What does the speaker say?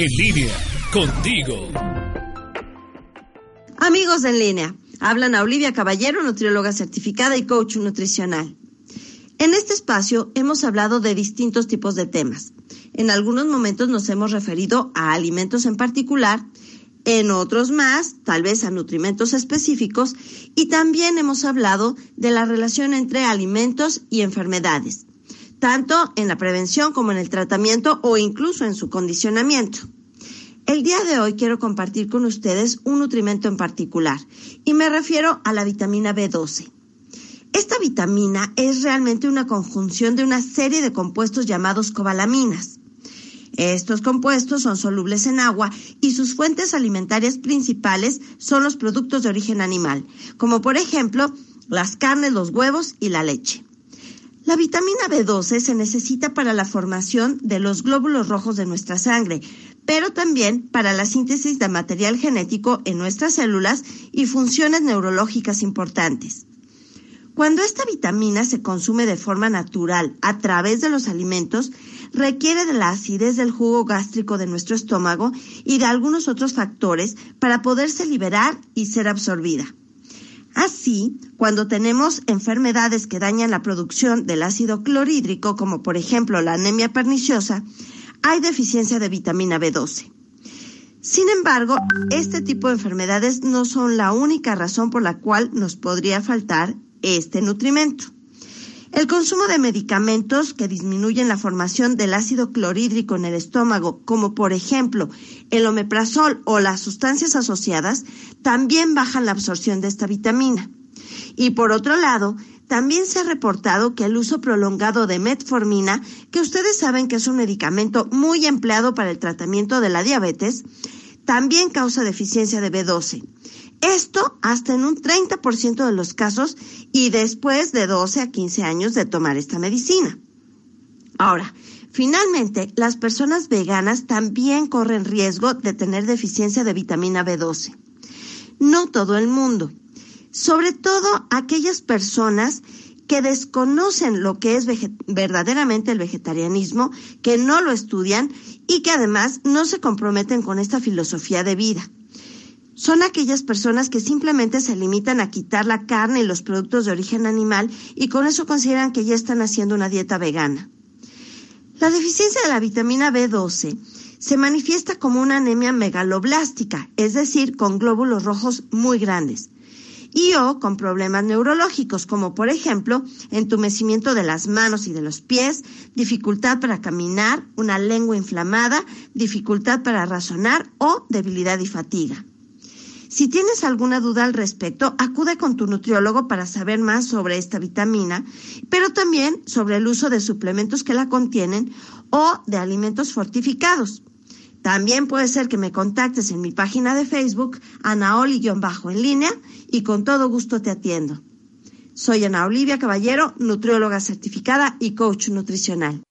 En línea, contigo. Amigos en línea, hablan a Olivia Caballero, nutrióloga certificada y coach nutricional. En este espacio hemos hablado de distintos tipos de temas. En algunos momentos nos hemos referido a alimentos en particular, en otros más, tal vez a nutrimentos específicos, y también hemos hablado de la relación entre alimentos y enfermedades tanto en la prevención como en el tratamiento o incluso en su condicionamiento. El día de hoy quiero compartir con ustedes un nutrimento en particular y me refiero a la vitamina B12. Esta vitamina es realmente una conjunción de una serie de compuestos llamados cobalaminas. Estos compuestos son solubles en agua y sus fuentes alimentarias principales son los productos de origen animal, como por ejemplo las carnes, los huevos y la leche. La vitamina B12 se necesita para la formación de los glóbulos rojos de nuestra sangre, pero también para la síntesis de material genético en nuestras células y funciones neurológicas importantes. Cuando esta vitamina se consume de forma natural a través de los alimentos, requiere de la acidez del jugo gástrico de nuestro estómago y de algunos otros factores para poderse liberar y ser absorbida. Así, cuando tenemos enfermedades que dañan la producción del ácido clorhídrico, como por ejemplo la anemia perniciosa, hay deficiencia de vitamina B12. Sin embargo, este tipo de enfermedades no son la única razón por la cual nos podría faltar este nutrimento. El consumo de medicamentos que disminuyen la formación del ácido clorhídrico en el estómago, como por ejemplo el omeprazol o las sustancias asociadas, también bajan la absorción de esta vitamina. Y por otro lado, también se ha reportado que el uso prolongado de metformina, que ustedes saben que es un medicamento muy empleado para el tratamiento de la diabetes, también causa deficiencia de B12. Esto hasta en un 30% de los casos y después de 12 a 15 años de tomar esta medicina. Ahora, finalmente, las personas veganas también corren riesgo de tener deficiencia de vitamina B12. No todo el mundo, sobre todo aquellas personas que desconocen lo que es verdaderamente el vegetarianismo, que no lo estudian y que además no se comprometen con esta filosofía de vida son aquellas personas que simplemente se limitan a quitar la carne y los productos de origen animal y con eso consideran que ya están haciendo una dieta vegana. La deficiencia de la vitamina B12 se manifiesta como una anemia megaloblástica, es decir, con glóbulos rojos muy grandes, y o con problemas neurológicos, como por ejemplo entumecimiento de las manos y de los pies, dificultad para caminar, una lengua inflamada, dificultad para razonar o debilidad y fatiga. Si tienes alguna duda al respecto, acude con tu nutriólogo para saber más sobre esta vitamina, pero también sobre el uso de suplementos que la contienen o de alimentos fortificados. También puede ser que me contactes en mi página de Facebook, anaoli-bajo en línea, y con todo gusto te atiendo. Soy Ana Olivia Caballero, nutrióloga certificada y coach nutricional.